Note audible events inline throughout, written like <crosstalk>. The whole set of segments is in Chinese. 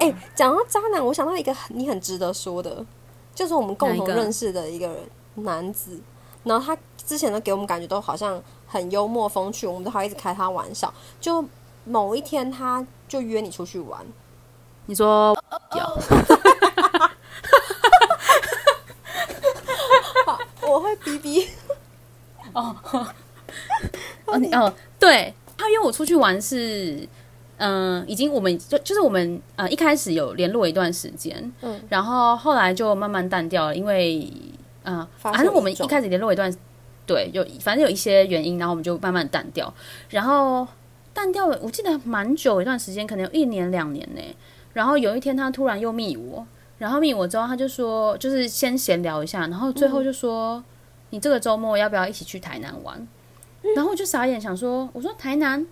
哎、讲到渣男，我想到一个很你很值得说的，就是我们共同认识的一个男子，然后他之前都给我们感觉都好像很幽默风趣，我们都还一直开他玩笑。就某一天，他就约你出去玩，你说有我会逼逼。哦你哦，对他约我出去玩是，嗯、已经我们就就是我们呃一开始有联络一段时间，嗯，然后后来就慢慢淡掉了，因为呃，反正我们一开始联络一段，对，有反正有一些原因，然后我们就慢慢淡掉，然后淡掉了，我记得蛮久一段时间，可能有一年两年呢。然后有一天他突然又密我，然后密我之后他就说，就是先闲聊一下，然后最后就说，你这个周末要不要一起去台南玩？然后我就傻眼，想说，我说台南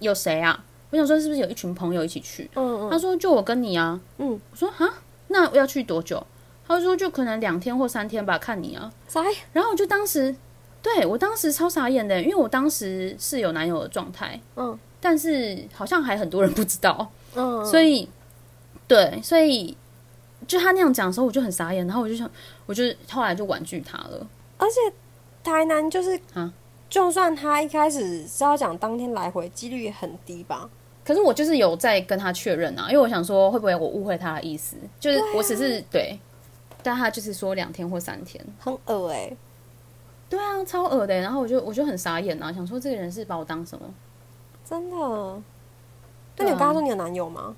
有谁啊？我想说是不是有一群朋友一起去？嗯嗯他说就我跟你啊。嗯，我说哈，那要去多久？他说就可能两天或三天吧，看你啊。啥？然后我就当时，对我当时超傻眼的，因为我当时是有男友的状态，嗯但是好像还很多人不知道，嗯，所以对，所以就他那样讲的时候，我就很傻眼，然后我就想，我就后来就婉拒他了。而且台南就是啊，就算他一开始是要讲当天来回，几率也很低吧？可是我就是有在跟他确认啊，因为我想说会不会我误会他的意思，就是我只是对，但他就是说两天或三天。很恶哎、对啊，超恶的。然后我就我就很傻眼啊，想说这个人是把我当什么？真的。那你有跟他说你有男友吗？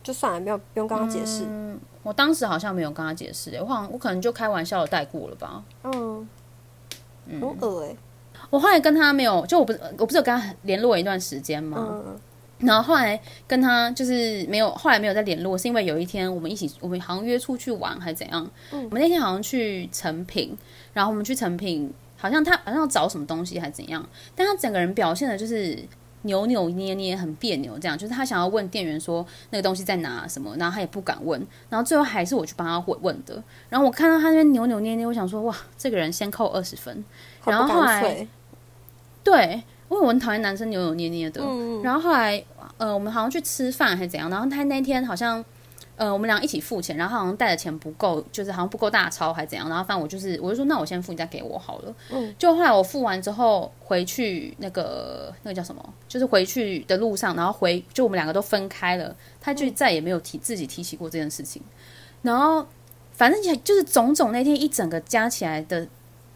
就算了，不要不用跟他解释。嗯，我当时好像没有跟他解释、欸，我好像我可能就开玩笑的带过了吧。嗯，很恶哎、我后来跟他没有，就我不是我不是有跟他联络一段时间吗？嗯然后后来跟他就是没有，后来没有再联络，是因为有一天我们一起，我们好像约出去玩还是怎样。嗯我们那天好像去成品，然后我们去成品，好像他好像要找什么东西还是怎样，但他整个人表现的就是扭扭捏捏，很别扭，这样就是他想要问店员说那个东西在哪什么，然后他也不敢问，然后最后还是我去帮他问问的。然后我看到他那边扭扭捏捏，我想说哇，这个人先扣二十分。然后后来。对，我很讨厌男生扭扭捏捏的。嗯然后后来，呃，我们好像去吃饭还是怎样，然后他那天好像，呃，我们俩一起付钱，然后好像带的钱不够，就是好像不够大钞还是怎样，然后反正我就是，我就说那我先付，你再给我好了。嗯，就后来我付完之后回去那个那个叫什么，就是回去的路上，然后回就我们两个都分开了，他就再也没有提自己提起过这件事情，然后反正就是种种那天一整个加起来的。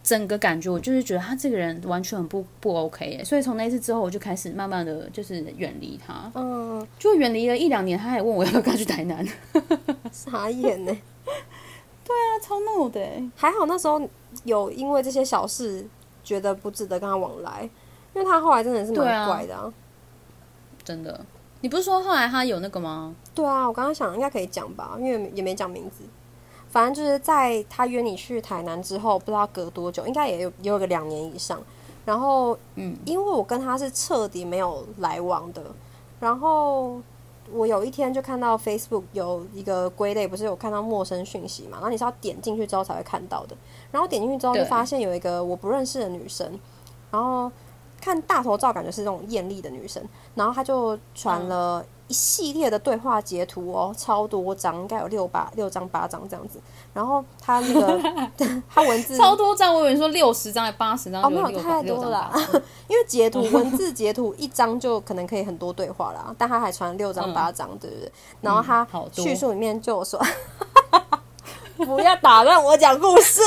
整个感觉，我就是觉得他这个人完全很不不 OK 耶，所以从那次之后，我就开始慢慢的就是远离他，嗯，就远离了一两年。他还问我要不要跟他去台南，<laughs> 傻眼呢、<laughs> 对啊超闹的耶。还好那时候有因为这些小事觉得不值得跟他往来，因为他后来真的是蛮怪的啊。真的。你不是说后来他有那个吗？对啊，我刚刚想应该可以讲吧，因为也没讲名字。反正就是在他约你去台南之后，不知道隔多久，应该也有也有个两年以上。然后，嗯，因为我跟他是彻底没有来往的，然后我有一天就看到 Facebook 有一个归类，不是有看到陌生讯息嘛？然后你是要点进去之后才会看到的。然后点进去之后就发现有一个我不认识的女生，然后看大头照感觉是那种艳丽的女生，然后她就传了一系列的对话截图哦，超多张，应该有六八六张八张这样子。然后他那个 <laughs> 他文字超多张，我以为说六十张还八十张，哦，没有太多了，<laughs> 因为截图文字截图一张就可能可以很多对话啦，但他还传六张嗯八张，对不对？然后他叙述里面就有说，<laughs> 不要打断我讲故事。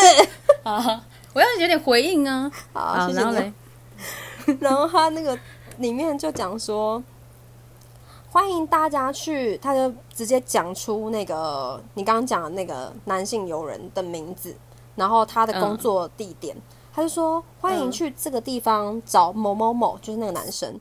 啊，我要有点回应啊。好，谢谢你然后嘞。，然后他那个里面就讲说，欢迎大家去，他就直接讲出那个你刚刚讲的那个男性友人的名字，然后他的工作地点，他就说欢迎去这个地方找某某某，就是那个男生。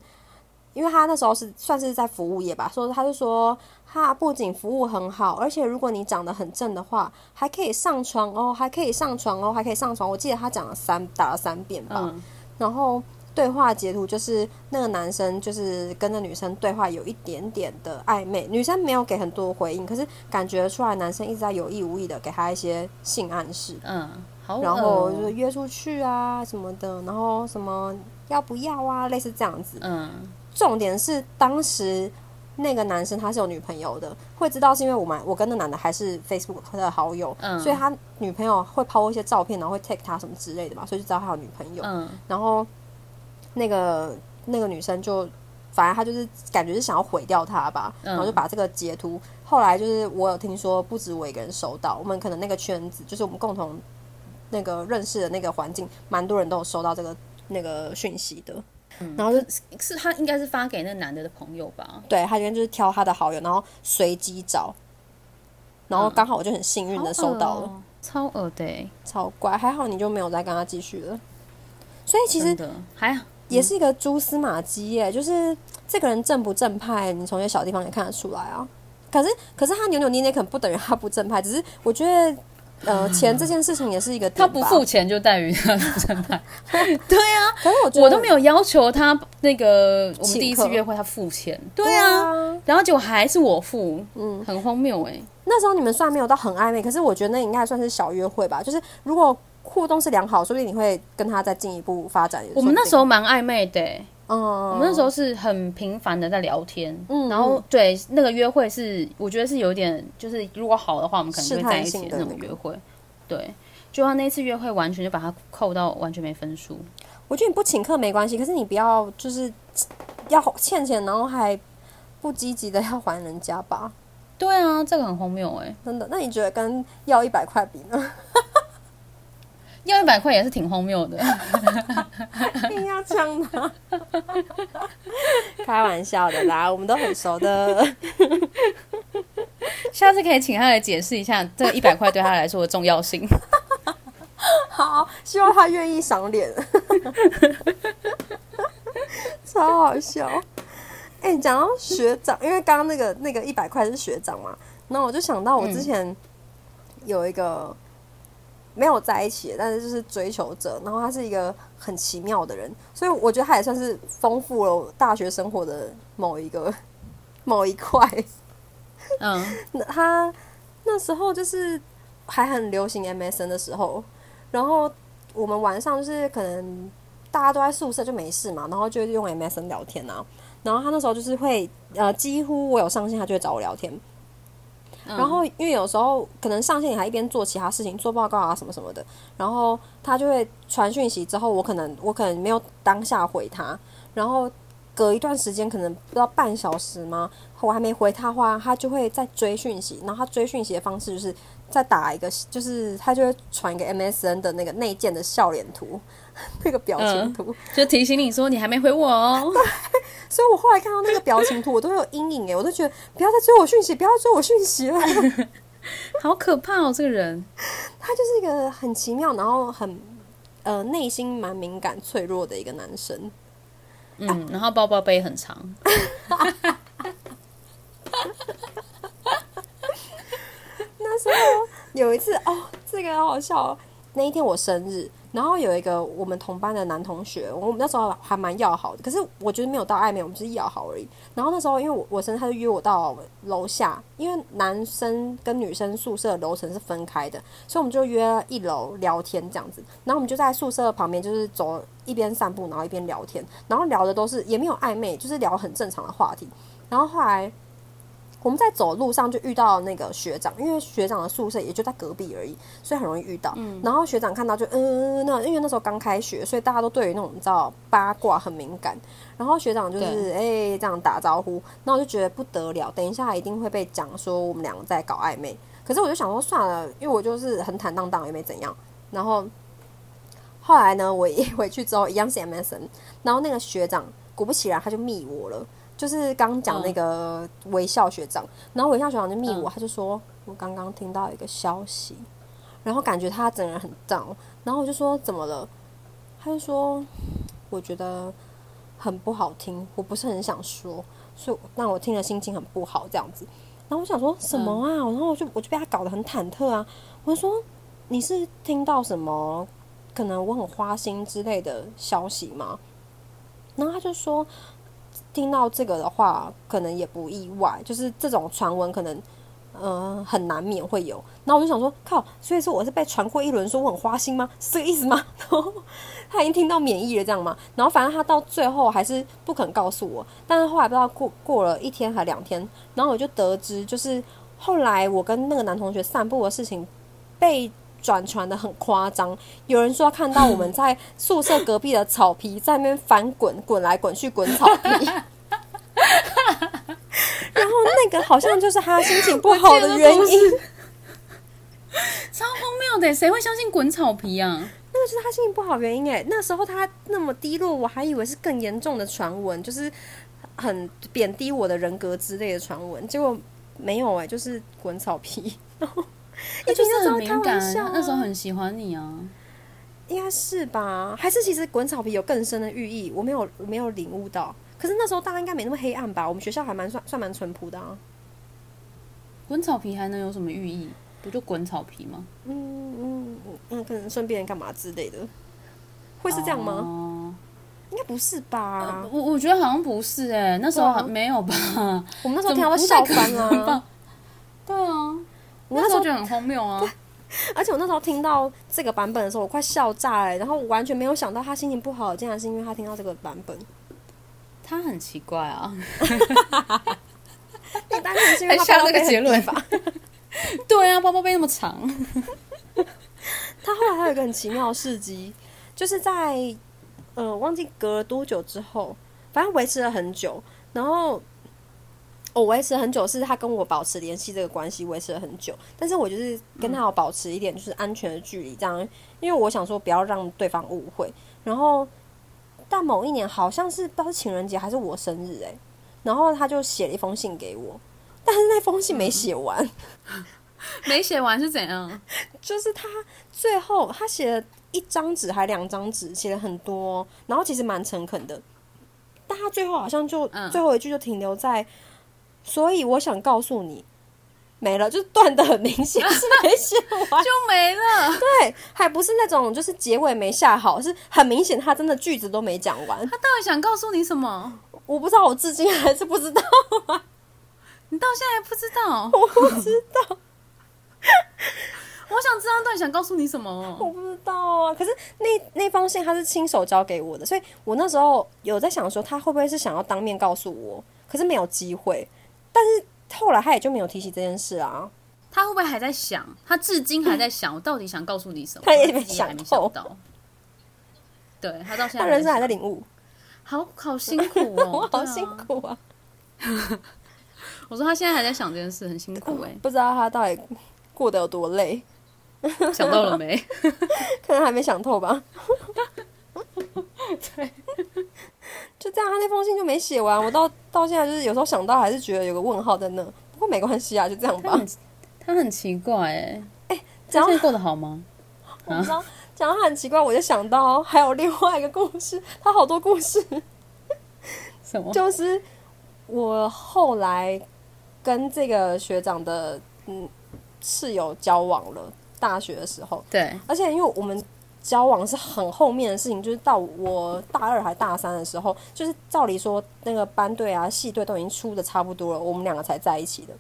因为他那时候是算是在服务业吧，所以他就说他不仅服务很好，而且如果你长得很正的话，还可以上床哦，还可以上床哦，还可以上床。我记得他讲了三打了三遍吧，嗯，然后对话截图就是那个男生就是跟那女生对话有一点点的暧昧，女生没有给很多回应，可是感觉出来男生一直在有意无意的给她一些性暗示，嗯，好。然后就是约出去啊什么的，然后什么要不要啊，类似这样子。嗯，重点是当时那个男生他是有女朋友的，会知道是因为我们我跟那男的还是 Facebook 的好友，嗯所以他女朋友会抛一些照片，然后会 take 他什么之类的嘛，所以就知道他有女朋友。嗯然后那个那个女生就，反正她就是感觉是想要毁掉他吧，嗯然后就把这个截图。后来就是我有听说，不止我一个人收到，我们可能那个圈子，就是我们共同那个认识的那个环境，蛮多人都有收到这个那个讯息的。然后就是他应该是发给那男的的朋友吧？对他今天就是挑他的好友，然后随机找，然后刚好我就很幸运的收到了，超恶的欸，超怪，还好你就没有再跟他继续了。所以其实还好也是一个蛛丝马迹耶，就是这个人正不正派，你从一些小地方也看得出来啊。可是，可是他扭扭捏捏，可能不等于他不正派，只是我觉得，呃，钱这件事情也是一个他不付，钱就等于他不正派。<laughs> <laughs> 对啊，可是我我都没有要求他那个我们第一次约会他付钱。对对啊，啊。然后结果还是我付，嗯，很荒谬哎。那时候你们虽然没有到很暧昧，可是我觉得那应该算是小约会吧。就是如果互动是良好，说不定你会跟他再进一步发展。我们那时候，蛮暧昧的欸，嗯，我们那时候是很频繁的在聊天，嗯然后对那个约会是，我觉得是有点，就是如果好的话，我们可能会在一起的那种约会。对，就他那次约会完全就把他扣到完全没分数。我觉得你不请客没关系，可是你不要就是要欠钱，然后还不积极的要还人家吧。对啊，这个很荒谬哎，真的，那你觉得跟要一百块比呢？要一百块也是挺荒谬的。<laughs> 硬要呛他，<laughs> 开玩笑的啦，我们都很熟的。<laughs> 下次可以请他来解释一下这一百块对他来说的重要性。好，希望他愿意赏脸，超好笑。哎、你讲到学长，因为刚刚那个那个一百块是学长嘛，那我就想到我之前有一个没有在一起，但是就是追求者，然后他是一个很奇妙的人，所以我觉得他也算是丰富了我大学生活的某一个 <laughs> 某一块。嗯，<laughs> 那他那时候就是还很流行 MSN 的时候，然后我们晚上就是可能大家都在宿舍就没事嘛，然后就用 MSN 聊天啊。然后他那时候就是会呃，几乎我有上线，他就会找我聊天。然后因为有时候可能上线你还一边做其他事情，做报告啊什么什么的，然后他就会传讯息之后，我可能我可能没有当下回他，然后隔一段时间可能不到半小时吗？我还没回他话，他就会再追讯息，然后他追讯息的方式就是再打一个，就是他就会传一个 MSN 的那个内建的笑脸图，<laughs> 那个表情图，就提醒你说你还没回我哦。<laughs> 所以我后来看到那个表情图，我都有阴影诶，我都觉得不要再追我讯息，不要再追我讯息了。<laughs> 好可怕哦，这个人。他就是一个很奇妙，然后很呃内心蛮敏感、脆弱的一个男生。嗯，然后包包背很长。那时候有一次哦，这个好好笑、哦。那一天我生日，然后有一个我们同班的男同学，我们那时候还蛮要好的，可是我觉得没有到暧昧，我们只是要好而已。然后那时候因为我我生日，他就约我到楼下，因为男生跟女生宿舍楼层是分开的，所以我们就约一楼聊天这样子。然后我们就在宿舍旁边，就是走一边散步，然后一边聊天，然后聊的都是也没有暧昧，就是聊很正常的话题。然后后来我们在走路上就遇到那个学长，因为学长的宿舍也就在隔壁而已，所以很容易遇到。然后学长看到就嗯，那因为那时候刚开学，所以大家都对于那种你知道八卦很敏感。然后学长就是哎、这样打招呼，那我就觉得不得了，等一下一定会被讲说我们两个在搞暧昧。可是我就想说算了，因为我就是很坦荡荡，也没怎样。然后后来呢，我一 <laughs> 回去之后一样是 MSN，然后那个学长果不其然他就密我了。就是刚讲那个微笑学长，然后微笑学长就密我，他就说我刚刚听到一个消息，然后感觉他整个人很 down，然后我就说怎么了？他就说我觉得很不好听，我不是很想说，所以让我听了心情很不好这样子。然后我想说什么啊？然后我就我就被他搞得很忐忑啊。我就说你是听到什么可能我很花心之类的消息吗？然后他就说。听到这个的话，可能也不意外，就是这种传闻可能，呃，很难免会有。然后我就想说，靠，所以说我是被传过一轮，说我很花心吗？是这个意思吗？<laughs> 然后他已经听到免疫了，这样吗？然后反正他到最后还是不肯告诉我。但是后来不知道过过了一天还两天，然后我就得知，就是后来我跟那个男同学散步的事情被转传的很夸张。有人说看到我们在宿舍隔壁的草皮在那边翻滚，滚来滚去，滚草皮。<laughs> 然后那个好像就是他心情不好的原因，超荒谬的，谁会相信滚草皮啊？那个是他心情不好原因哎。那时候他那么低落，我还以为是更严重的传闻，就是很贬低我的人格之类的传闻，结果没有哎，就是滚草皮。然后 <laughs> 一就是很敏感，那时候很喜欢你啊，应该是吧？还是其实滚草皮有更深的寓意？我没有，我没有领悟到。可是那时候大家应该没那么黑暗吧？我们学校还蛮算算蛮淳朴的啊。滚草皮还能有什么寓意？不就滚草皮吗？嗯嗯嗯，可能顺便干嘛之类的，会是这样吗？应该不是吧？我我觉得好像不是哎，那时候没有吧？我们那时候 <laughs> 听到笑翻了。对啊，我那时候觉得很荒谬啊。而且我那时候听到这个版本的时候，我快笑炸了。然后我完全没有想到他心情不好，竟然是因为他听到这个版本。他很奇怪啊，<laughs> 你单纯是因为他下这个结论吧？<laughs> 对啊，包包背那么长。<laughs> 他后来还有一个很奇妙的事迹，就是在呃忘记隔了多久之后，反正维持了很久。然后我维持很久，是他跟我保持联系这个关系维持了很久。但是我就是跟他要保持一点就是安全的距离，这样，因为我想说不要让对方误会。然后。但某一年好像是不知道是情人节还是我生日哎，然后他就写了一封信给我，但是那封信没写完，<laughs> 没写完是怎样？<laughs> 就是他最后他写了一张纸还两张纸，写了很多，然后其实蛮诚恳的，但他最后好像就最后一句就停留在，所以我想告诉你。没了，就断的很明显，是没写完就没了。对，还不是那种就是结尾没下好，是很明显他真的句子都没讲完。他到底想告诉你什么？我不知道，我至今还是不知道啊。你到现在还不知道？我不知道。我想知道到底想告诉你什么？我不知道啊。可是那那封信他是亲手交给我的，所以我那时候有在想说，他会不会是想要当面告诉我？可是没有机会。但是。后来他也就没有提起这件事啊。他会不会还在想？他至今还在想，我到底想告诉你什么？他也没想到。对他到现在，他人生还在领悟。好好辛苦哦，<laughs> 好辛苦啊！<laughs> 我说他现在还在想这件事，很辛苦哎。<laughs> 不知道他到底过得有多累。想到了没？可能还没想透吧。对。<laughs> 就这样，他那封信就没写完。我到到现在就是有时候想到，还是觉得有个问号在那。不过没关系啊，就这样吧。他很奇怪哎，哎，现在过得好吗？<laughs> 我不知道。讲他很奇怪，我就想到还有另外一个故事。他好多故事。什么？就是我后来跟这个学长的嗯室友交往了，大学的时候。对。而且因为我们。交往是很后面的事情，就是到我大二还大三的时候，就是照理说那个班队啊、系队都已经出的差不多了，我们两个才在一起的。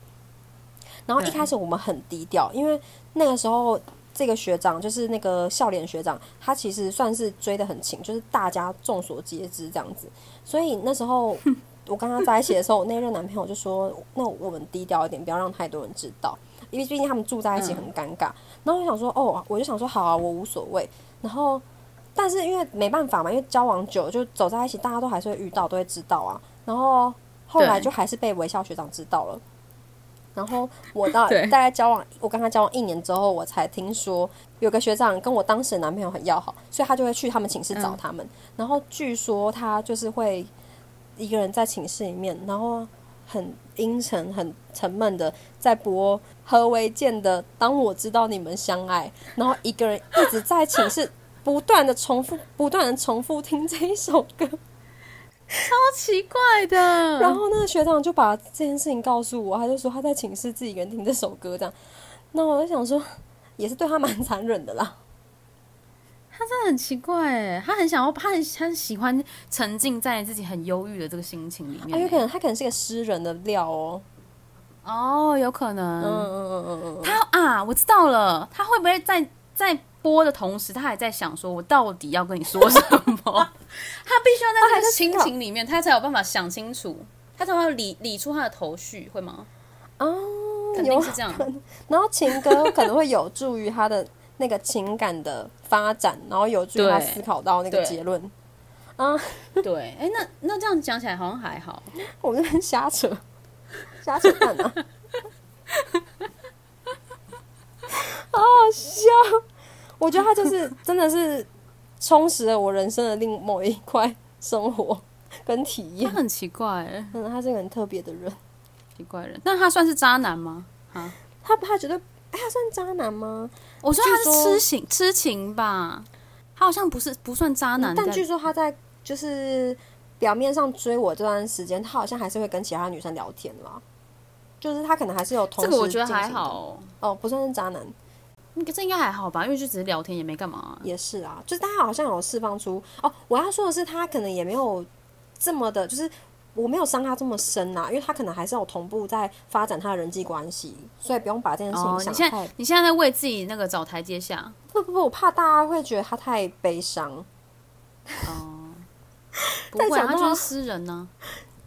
然后一开始我们很低调，因为那个时候这个学长就是那个笑脸学长，他其实算是追的很勤，就是大家众所皆知这样子。所以那时候我跟他在一起的时候，那任男朋友就说：“那我们低调一点，不要让太多人知道，因为毕竟他们住在一起很尴尬。”然后我想说：“哦，我就想说好啊，我无所谓。”然后，但是因为没办法嘛，因为交往久就走在一起，大家都还是会遇到，都会知道啊。然后后来就还是被微笑学长知道了。然后我到大概交往，我跟他交往一年之后，我才听说有个学长跟我当时的男朋友很要好，所以他就会去他们寝室找他们。然后据说他就是会一个人在寝室里面，然后很阴沉、很沉闷的在播。何为见的？当我知道你们相爱，然后一个人一直在寝室不断的重复、不断的重复听这一首歌，超奇怪的。然后那个学长就把这件事情告诉我，他就说他在寝室自己一个人听这首歌，这样。那我就想说，也是对他蛮残忍的啦。他真的很奇怪，他很想要，他很他喜欢沉浸在自己很忧郁的这个心情里面。有可能他可能是个诗人的料哦。哦，有可嗯能。嗯嗯嗯嗯，他啊，我知道了，他会不会在在播的同时，他还在想说，我到底要跟你说什么？<laughs> 他必须要在他的心情里面，他才有办法想清楚，他才会理理出他的头绪，会吗？哦，肯定是这样。然后情歌可能会有助于他的那个情感的发展，然后有助于他思考到那个结论。啊，对，哎，那那这样讲起来好像还好。<laughs> 我们这边瞎扯，瞎扯淡啊！<laughs> 好好笑，我觉得他就是 <laughs> 真的是充实了我人生的另某一块生活跟体他验。很奇怪，哎，嗯，他是一个很特别的人。奇怪人。那他算是渣男吗？啊，他他觉得，哎，他算渣男吗？我说他是痴情痴情吧，他好像不是不算渣男，在但据说他在就是表面上追我这段时间，他好像还是会跟其他女生聊天啦。就是他可能还是有同时这个我觉得还好，哦，不算是渣男，这应该还好吧，因为就只是聊天，也没干嘛。也是啊，就是他好像有释放出哦，我要说的是，他可能也没有这么的，就是我没有伤他这么深呐、因为他可能还是有同步在发展他的人际关系，所以不用把这件事哦，情想你现太、在你现在在为自己那个找台阶下不不不，我怕大家会觉得他太悲伤。哦，不会啊，但想到他就是诗人呢、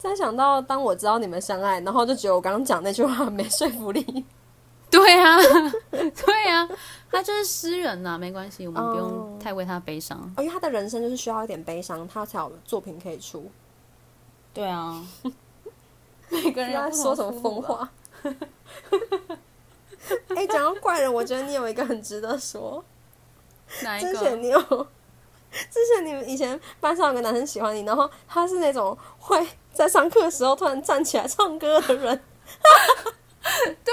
再想到当我知道你们相爱，然后就觉得我刚刚讲那句话没说服力。对啊，<laughs> 对啊，他就是诗人呐、没关系，我们不哦用太为他悲伤。哦，因为他的人生就是需要一点悲伤，他才有作品可以出。对啊，<laughs> 每个人要说什么疯话。<laughs> 哎、讲到怪人，我觉得你有一个很值得说。哪一之前个？你有，<laughs> 之前你们以前班上有个男生喜欢你，然后他是那种会在上课的时候突然站起来唱歌的人。<laughs> 对，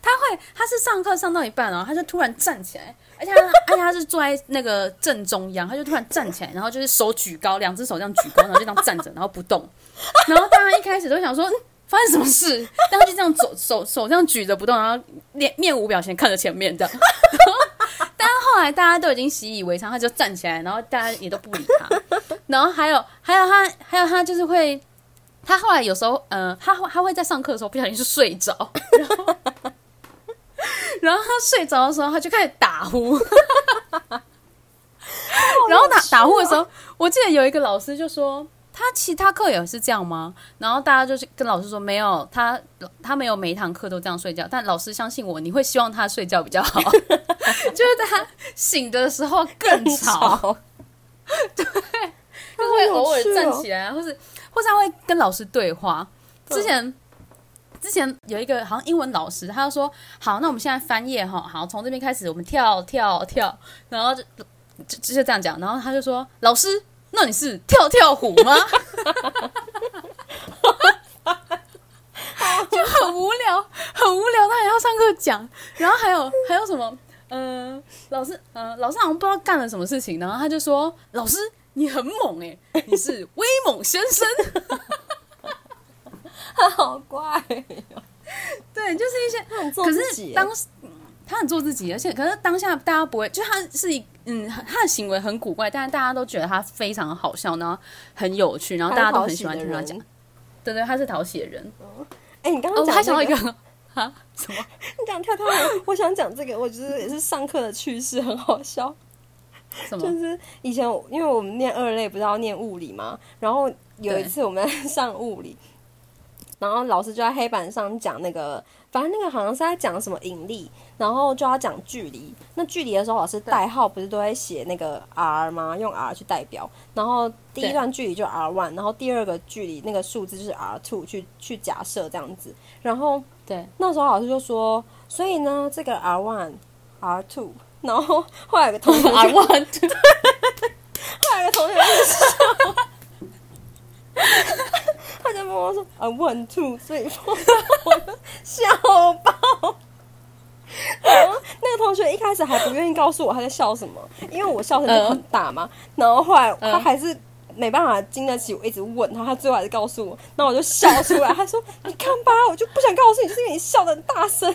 他会，他是上课上到一半哦，他就突然站起来，而且他，而且他是坐在那个正中央，他就突然站起来，然后就是手举高，两只手这样举高，然后就这样站着，然后不动。<laughs> 然后大家一开始都想说，嗯发生什么事？但他就这样走手手这样举着不动，然后面面无表情看着前面这样。后来大家都已经习以为常，他就站起来，然后大家也都不理他。<laughs> 然后还有还有他还有他就是会，他后来有时候呃，他会他会在上课的时候不小心就睡着，<laughs> 然后然后他睡着的时候他就开始打呼，<laughs> 然后打打呼的时候，我记得有一个老师就说。他其他课也是这样吗？然后大家就是跟老师说没有，他他没有每一堂课都这样睡觉。但老师相信我，你会希望他睡觉比较好，<laughs> 就是他醒的时候更吵，<laughs> 对就会偶尔站起来啊，或是或是他会跟老师对话。之前之前有一个好像英文老师，他就说：“好，那我们现在翻页哈，好，从这边开始，我们跳跳跳，然后就就就这样讲。”然后他就说：“老师，那你是跳跳虎吗？” <laughs> 就很无聊，很无聊，他也要上课讲。然后还有还有什么？呃，老师，呃，老师好像不知道干了什么事情，然后他就说：“老师，你很猛哎、你是威猛先生。<laughs> ”他好怪、哦，对，就是一些，可。是当时嗯他很做自己，而且可是当下大家不会，就他是一嗯，他的行为很古怪，但是大家都觉得他非常好笑，然后很有趣，然后大家都很喜欢听他讲。对对，他是讨喜的人。哎、你刚哦，刚讲、我还想到一个个，<laughs> 哈什么？<laughs> 你讲跳跳舞，我想讲这个，我觉得也是上课的趣事，很好笑。什么？就是以前因为我们念二类，不是要念物理嘛，然后有一次我们 <laughs> 上物理，然后老师就在黑板上讲那个，反正那个好像是在讲什么引力，然后就要讲距离。那距离的时候，老师代号不是都会写那个 r 吗？用 r 去代表。然后第一段距离就 r one，然后第二个距离那个数字就是 r two，去去假设这样子。然后对，那时候老师就说，所以呢，这个 r one、r two，然后后来有个同学就 <laughs> 啊，我 <laughs> 很后来有个同学就笑，<laughs> 他就跟我说啊 one two three four，我就笑爆。<laughs> 然后那个同学一开始还不愿意告诉我他在笑什么，因为我笑声就很大嘛。然后后来他还是没办法经得起我一直问他，他最后还是告诉我，那我就笑出来。<laughs> 他说：“你看吧，我就不想告诉你，就是因为你笑的很大声。”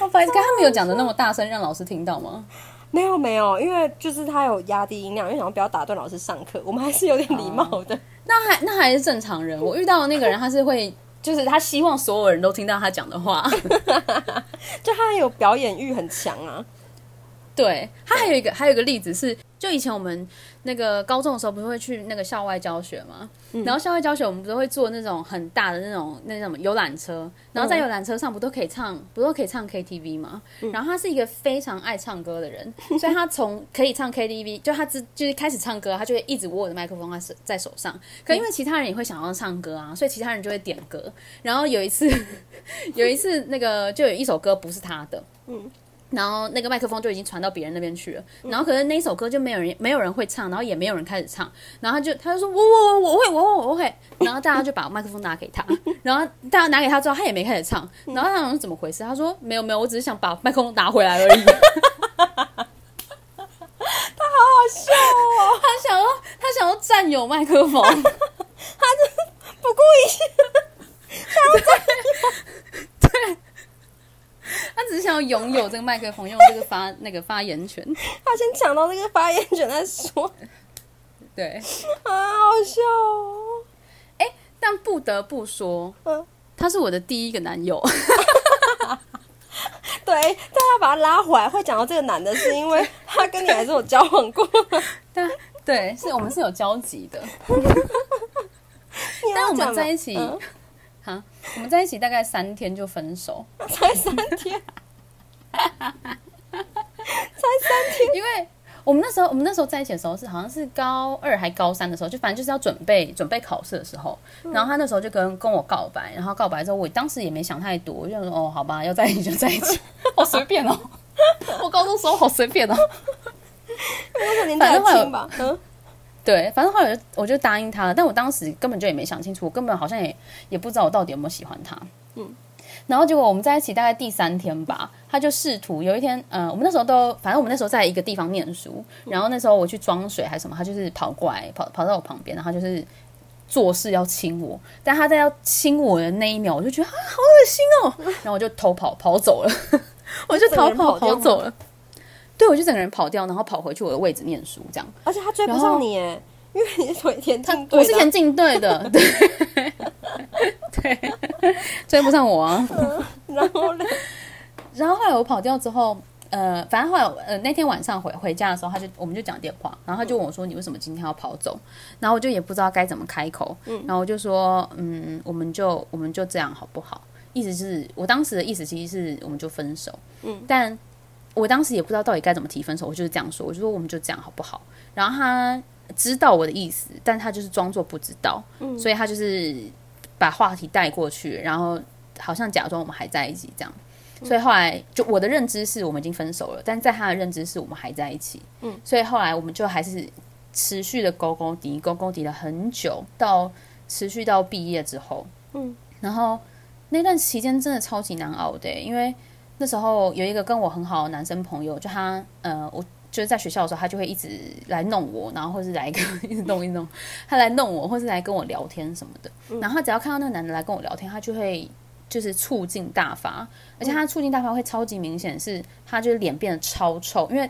我反正刚刚没有讲的那么大声，让老师听到吗？没有没有，因为就是他有压低音量，因为想要不要打断老师上课，我们还是有点礼貌的。那还那还是正常人。我遇到的那个人，他是会就是他希望所有人都听到他讲的话。<laughs> 就他有表演欲很强啊。对他还有一个还有一个例子是，就以前我们那个高中的时候，不是会去那个校外教学嘛？然后校外教学我们不是会坐那种很大的那种那种游览车，然后在游览车上不都可以唱，不都可以唱 KTV 吗？然后他是一个非常爱唱歌的人，<laughs> 所以他从可以唱 KTV，就他只就是开始唱歌，他就会一直握着麦克风在手在手上。可因为其他人也会想要唱歌啊，所以其他人就会点歌。然后有一次，<laughs> 有一次那个就有一首歌不是他的，嗯。然后那个麦克风就已经传到别人那边去了，然后可是那一首歌就没有人没有人会唱，然后也没有人开始唱，然后他就他就说我我我我会我我我会，<laughs> 然后大家就把麦克风拿给他，然后大家拿给他之后，他也没开始唱，然后他想怎么回事？他说没有没有，我只是想把麦克风拿回来而已。<laughs> 他好好笑哦，<laughs> 他想要他想要占有麦克风，他就不顾一切，想要占有，对。他只是想要拥有这个麦克风，用这个发那个发言权。他先抢到那个发言权再说。对，啊，好笑哦。哎，但不得不说，嗯，他是我的第一个男友。<laughs> 对，但要把他拉回来，会讲到这个男的，是因为他跟你还是有交往过。<laughs> 对，对，是我们是有交集的。<laughs> 但我们在一起。哈，我们在一起大概三天就分手，才三天，才 <laughs> 三天。因为我们那时候，我们那时候在一起的时候是好像是高二还高三的时候，就反正就是要准备准备考试的时候。然后他那时候就跟跟我告白，然后告白之后，我当时也没想太多，我就说哦，好吧，要在一起就在一起，<laughs> 好随便哦。我高中时候好随便哦，反正会有吧，嗯。对，反正后来我就我就答应他了，但我当时根本就也没想清楚，我根本好像也也不知道我到底有没有喜欢他。嗯，然后结果我们在一起大概第三天吧，他就试图有一天，嗯，我们那时候都反正我们那时候在一个地方念书，然后那时候我去装水还是什么，他就是跑过来跑跑到我旁边，然后就是做事要亲我，但他在要亲我的那一秒，我就觉得啊好恶心哦，然后我就偷跑跑走了，<laughs> 我就逃跑跑走了。对，我就整个人跑掉，然后跑回去我的位置念书，这样。而且他追不上你，哎，因为你是田径队，我是田径队的，<laughs> 对，<laughs> 对，追不上我啊。然后呢？<laughs> 然后后来我跑掉之后，呃，反正后来呃那天晚上回回家的时候，他就我们就讲电话，然后他就问我说：“你为什么今天要跑走？”然后我就也不知道该怎么开口，嗯，然后我就说：“嗯，我们就我们就这样好不好？”意思是我当时的意思其实是我们就分手，嗯，但。我当时也不知道到底该怎么提分手，我就是这样说，我就说我们就这样好不好？然后他知道我的意思，但他就是装作不知道，所以他就是把话题带过去，然后好像假装我们还在一起这样。所以后来就我的认知是我们已经分手了，但在他的认知是我们还在一起。嗯，所以后来我们就还是持续的勾勾滴勾勾滴了很久，到持续到毕业之后。嗯，然后那段期间真的超级难熬的，因为。那时候有一个跟我很好的男生朋友，就他，呃，我就是在学校的时候，他就会一直来弄我，然后或是来 <laughs> 一直弄一弄，他来弄我，或是来跟我聊天什么的。然后他只要看到那个男的来跟我聊天，他就会就是醋劲大发，而且他醋劲大发会超级明显，是他就是脸变得超臭，因为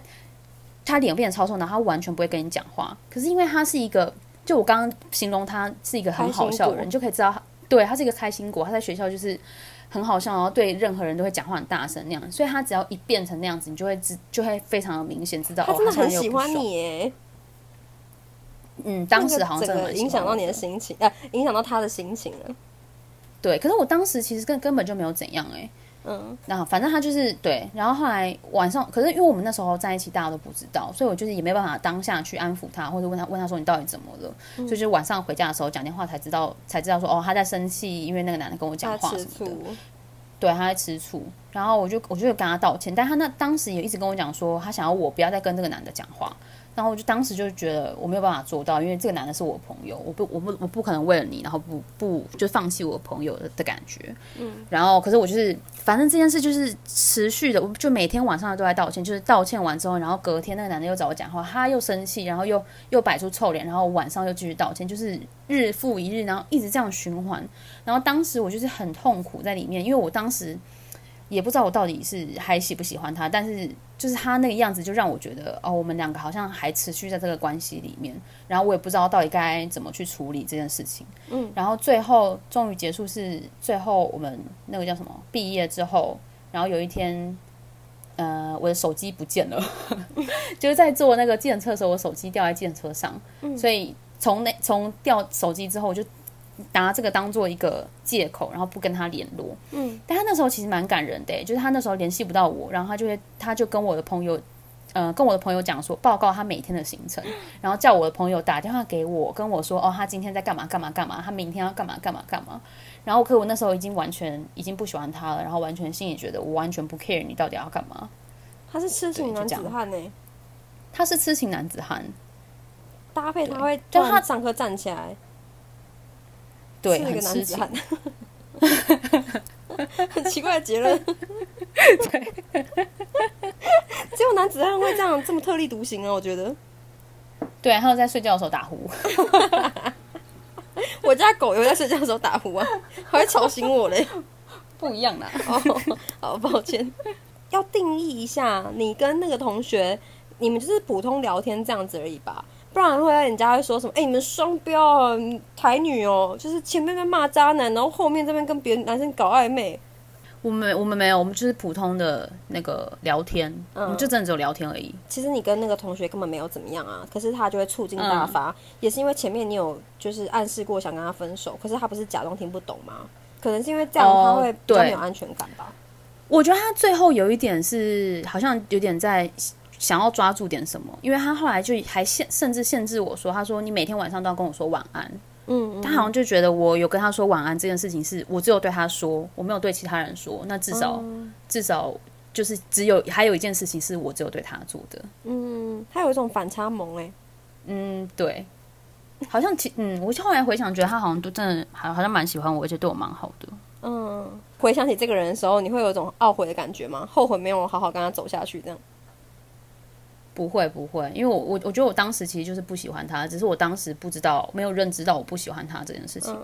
他脸变得超臭，然后他完全不会跟你讲话。可是因为他是一个，就我刚刚形容他是一个很好笑的人，就可以知道，对他是一个开心果，他在学校就是。很好笑，然后对任何人都会讲话很大声那样，所以他只要一变成那样子，你就会知就会非常的明显知道。他真的很喜欢你耶。嗯，当时好像真的影响到你的心情，呃，影响到他的心情了。对，可是我当时其实根根本就没有怎样哎。嗯，然后反正他就是对，然后后来晚上，可是因为我们那时候在一起，大家都不知道，所以我就是也没办法当下去安抚他，或者问他问他说你到底怎么了？所以就晚上回家的时候讲电话才知道，才知道说哦他在生气，因为那个男的跟我讲话什么的。对，他在吃醋，然后我就我就跟他道歉，但他那当时也一直跟我讲说，他想要我不要再跟这个男的讲话。然后我就当时就觉得我没有办法做到，因为这个男的是我朋友，我不我不我不可能为了你，然后不不就放弃我朋友的的感觉。嗯。然后可是我就是，反正这件事就是持续的，我就每天晚上都在道歉，就是道歉完之后，然后隔天那个男的又找我讲话，他又生气，然后又又摆出臭脸，然后晚上又继续道歉，就是日复一日，然后一直这样循环。然后当时我就是很痛苦在里面，因为我当时。也不知道我到底是还喜不喜欢他，但是就是他那个样子就让我觉得哦，我们两个好像还持续在这个关系里面，然后我也不知道到底该怎么去处理这件事情。嗯，然后最后终于结束是最后我们那个叫什么毕业之后，然后有一天。呃，我的手机不见了，<laughs> 就是在坐那个计程车的时候，我手机掉在计程车上，所以从那从掉手机之后，我就拿这个当做一个借口，然后不跟他联络。嗯，但他那时候其实蛮感人的，就是他那时候联系不到我，然后他就会他就跟我的朋友，呃，跟我的朋友讲说，报告他每天的行程，<gasps> 然后叫我的朋友打电话给我，跟我说，哦，他今天在干嘛干嘛干嘛，他明天要干嘛干嘛干嘛。然后，可我那时候已经完全已经不喜欢他了，然后完全心里觉得我完全不 care 你到底要干嘛。他是痴情男子汉呢，他是痴情男子汉，搭配他会叫他上课站起来，对，是一个男子汉，<laughs> 很奇怪的结论。<laughs> 对，<laughs> 只有男子汉会这样这么特立独行啊！我觉得，对，还有在睡觉的时候打呼。我家狗有在睡觉的时候打呼啊，还会吵醒我嘞。不一样啦哦，好抱歉。要定义一下，你跟那个同学，你们就是普通聊天这样子而已吧？不然会人家会说什么？哎，你们双标啊，台女哦，就是前面在骂渣男，然后后面这边跟别的男生搞暧昧。我们我们没有，我们就是普通的那个聊天，我们就真的只有聊天而已。其实你跟那个同学根本没有怎么样啊，可是他就会醋劲大发，也是因为前面你有就是暗示过想跟他分手，可是他不是假装听不懂吗？可能是因为这样他会比较没有安全感吧。我觉得他最后有一点是好像有点在想要抓住点什么，因为他后来就还限甚至限制我说，他说你每天晚上都要跟我说晚安。嗯，他好像就觉得我有跟他说晚安这件事情是我只有对他说，我没有对其他人说。那至少至少就是只有还有一件事情是我只有对他做的。嗯，他有一种反差萌哎。嗯，对，好像其嗯，我后来回想，觉得他好像都真的好好像蛮喜欢我，而且对我蛮好的。嗯，回想起这个人的时候，你会有一种懊悔的感觉吗？后悔没有好好跟他走下去这样？不会不会，因为我我我觉得我当时其实就是不喜欢他，只是我当时不知道，没有认知到我不喜欢他这件事情。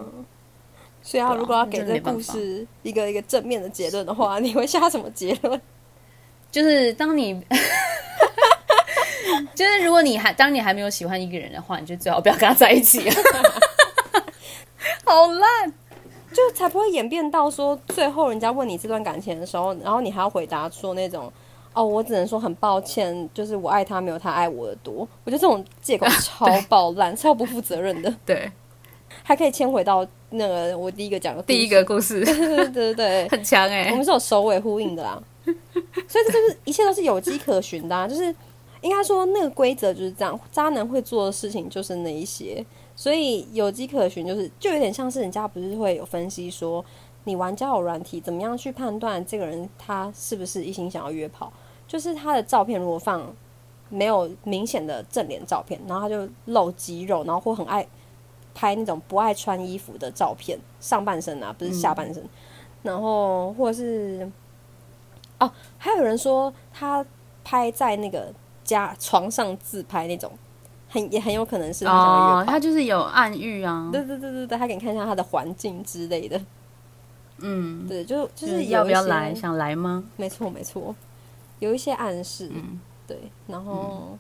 所以，他如果要给这个故事一个一个正面的结论的话，你会下什么结论？<laughs> 就是当你，<laughs> 就是如果你还当你还没有喜欢一个人的话，你就最好不要跟他在一起。<laughs> 好烂，就才不会演变到说最后人家问你这段感情的时候，然后你还要回答说那种。哦，我只能说很抱歉，就是我爱他没有他爱我的多。我觉得这种借口超 <laughs> 爆烂，超不负责任的。对，还可以牵回到那个我第一个讲的第一个故事，对对对对，<laughs> 很强哎。我们是有首尾呼应的啦，所以这就是一切都是有迹可循的。啊就是应该说那个规则就是这样，渣男会做的事情就是那一些，所以有迹可循，就是就有点像是人家不是会有分析说。你玩交友软体，怎么样去判断这个人他是不是一心想要约炮？就是他的照片如果放没有明显的正脸照片，然后他就露肌肉，然后或很爱拍那种不爱穿衣服的照片，上半身啊，不是下半身，然后或者是哦，还有人说他拍在那个家床上自拍那种，很也很有可能是他想要约炮，他就是有暗喻啊，对对对对对，他给你看一下他的环境之类的。嗯，对，就就是要不要来？想来吗？没错，没错，有一些暗示。嗯，对，然后，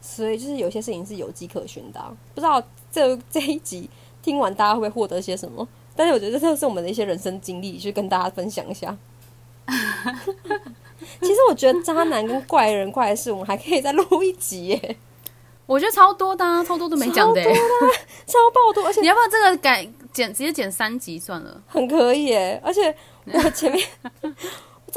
所以就是有些事情是有迹可循的。不知道这 <laughs> 这一集听完大家会不会获得些什么？但是我觉得这是我们的一些人生经历，去跟大家分享一下。<laughs> 其实我觉得渣男跟怪人怪事，我们还可以再录一集耶。我觉得超多的，超多都没讲的，超爆多！而且你要不要这个改剪，直接剪三集算了？很可以耶！而且我前面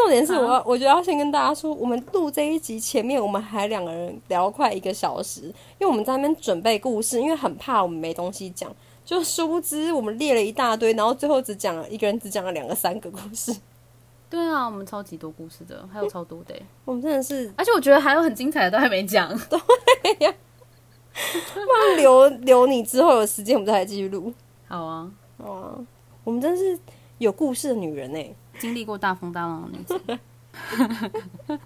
重点是，我要我觉得要先跟大家说，我们录这一集前面我们还两个人聊快一个小时，因为我们在那边准备故事，因为很怕我们没东西讲，就殊不知我们列了一大堆，然后最后只讲了一个人只讲了两个三个故事。对啊，我们超级多故事的，还有超多的，我们真的是，而且我觉得还有很精彩的都还没讲。<laughs> 对呀。那留留你之后有时间，我们再来继续录。好啊，好啊，我们真是有故事的女人哎，经历过大风大浪的女子。<laughs>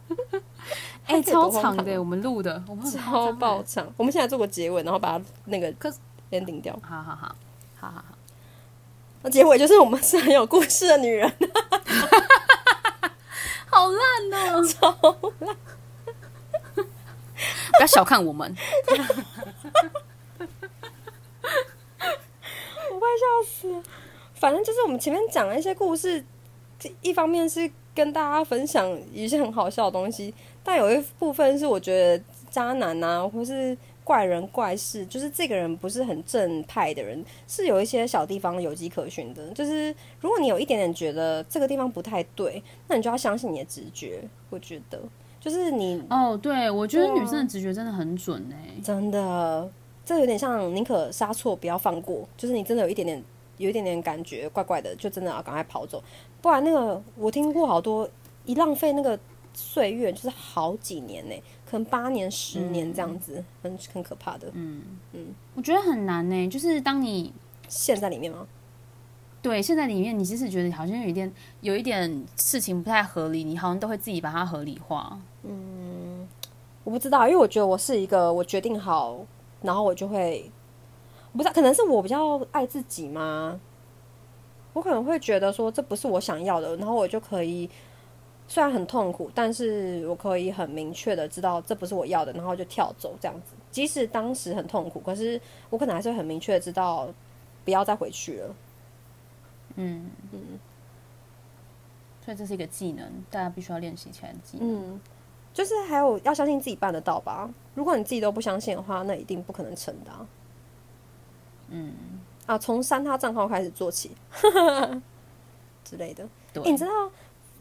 哎，超长的，我们录的，我们超爆长。我们现在做个结尾，然后把它那个先顶掉。好好好，好好好。那结尾就是我们是很有故事的女人。<laughs> 好烂哦、超烂！不要小看我们，<laughs> 我快笑死了。反正就是我们前面讲了一些故事，这一方面是跟大家分享一些很好笑的东西，但有一部分是我觉得渣男啊，或是怪人怪事，就是这个人不是很正派的人，是有一些小地方有迹可循的。就是如果你有一点点觉得这个地方不太对，那你就要相信你的直觉。我觉得，就是你哦，对，我觉得女生的直觉真的很准哎、真的，这有点像宁可杀错不要放过，就是你真的有一点点，有一点点感觉怪怪的，就真的要赶快跑走，不然那个我听过好多一浪费那个岁月就是好几年呢、可能八年、十年这样子，很很可怕的。嗯嗯我觉得很难呢、就是当你陷在里面吗？对现在里面，你即使觉得好像有一点有一点事情不太合理，你好像都会自己把它合理化。嗯我不知道，因为我觉得我是一个我决定好，然后我就会，我不知道，可能是我比较爱自己吗？我可能会觉得说这不是我想要的，然后我就可以，虽然很痛苦，但是我可以很明确的知道这不是我要的，然后就跳走这样子。即使当时很痛苦，可是我可能还是很明确的知道不要再回去了。嗯嗯所以这是一个技能，大家必须要练习起来的技能。嗯，就是还有要相信自己办得到吧。如果你自己都不相信的话，那一定不可能成的、啊。嗯，啊，从删他账号开始做起之类的。对，欸你知道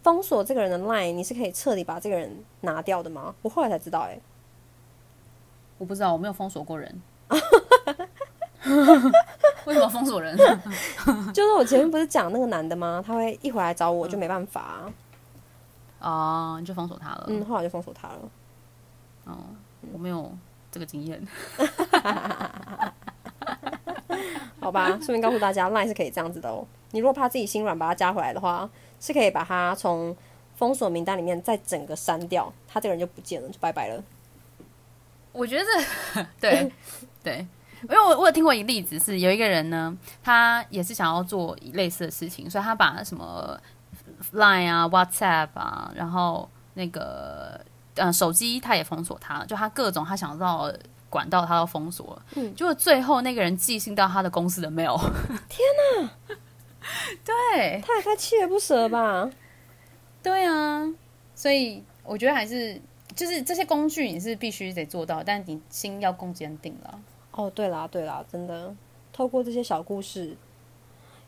封锁这个人的 line，你是可以彻底把这个人拿掉的吗？我后来才知道、欸，我不知道，我没有封锁过人。<laughs> 为什么封锁人？<laughs> 就是我前面不是讲那个男的吗？他会一回来找我就没办法、啊，就封锁他了。嗯，后来就封锁他了。哦，我没有这个经验。<laughs> 好吧，顺便告诉大家，Line 是可以这样子的哦。你如果怕自己心软，把它加回来的话，是可以把它从封锁名单里面再整个删掉，他这个人就不见了，就拜拜了。我觉得 <laughs> 对对，因为我我有听过一个例子，是有一个人呢，他也是想要做类似的事情，所以他把什么 Line 啊、WhatsApp 啊，然后那个呃手机他也封锁他，就他各种他想到管道他都封锁了。嗯，结果最后那个人寄信到他的公司的 mail，天哪！<laughs> 对他也太锲而不舍了吧？对啊，所以我觉得还是就是这些工具你是必须得做到，但你心要更坚定了。哦，对啦，对啦，真的，透过这些小故事，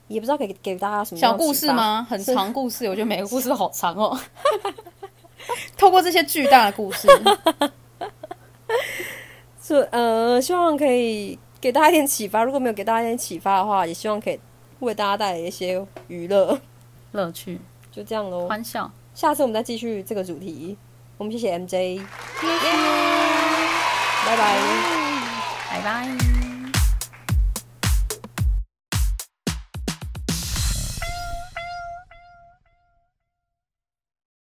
也不知道给给大家什么小故？事吗？很长故事，我觉得每个故事都好长哦。<laughs> 透过这些巨大的故事，是呃，希望可以给大家一点启发。如果没有给大家一点启发的话，也希望可以为大家带来一些娱乐。乐趣、就这样喽，欢笑，下次我们再继续这个主题。我们谢谢 MJ，拜拜。拜拜。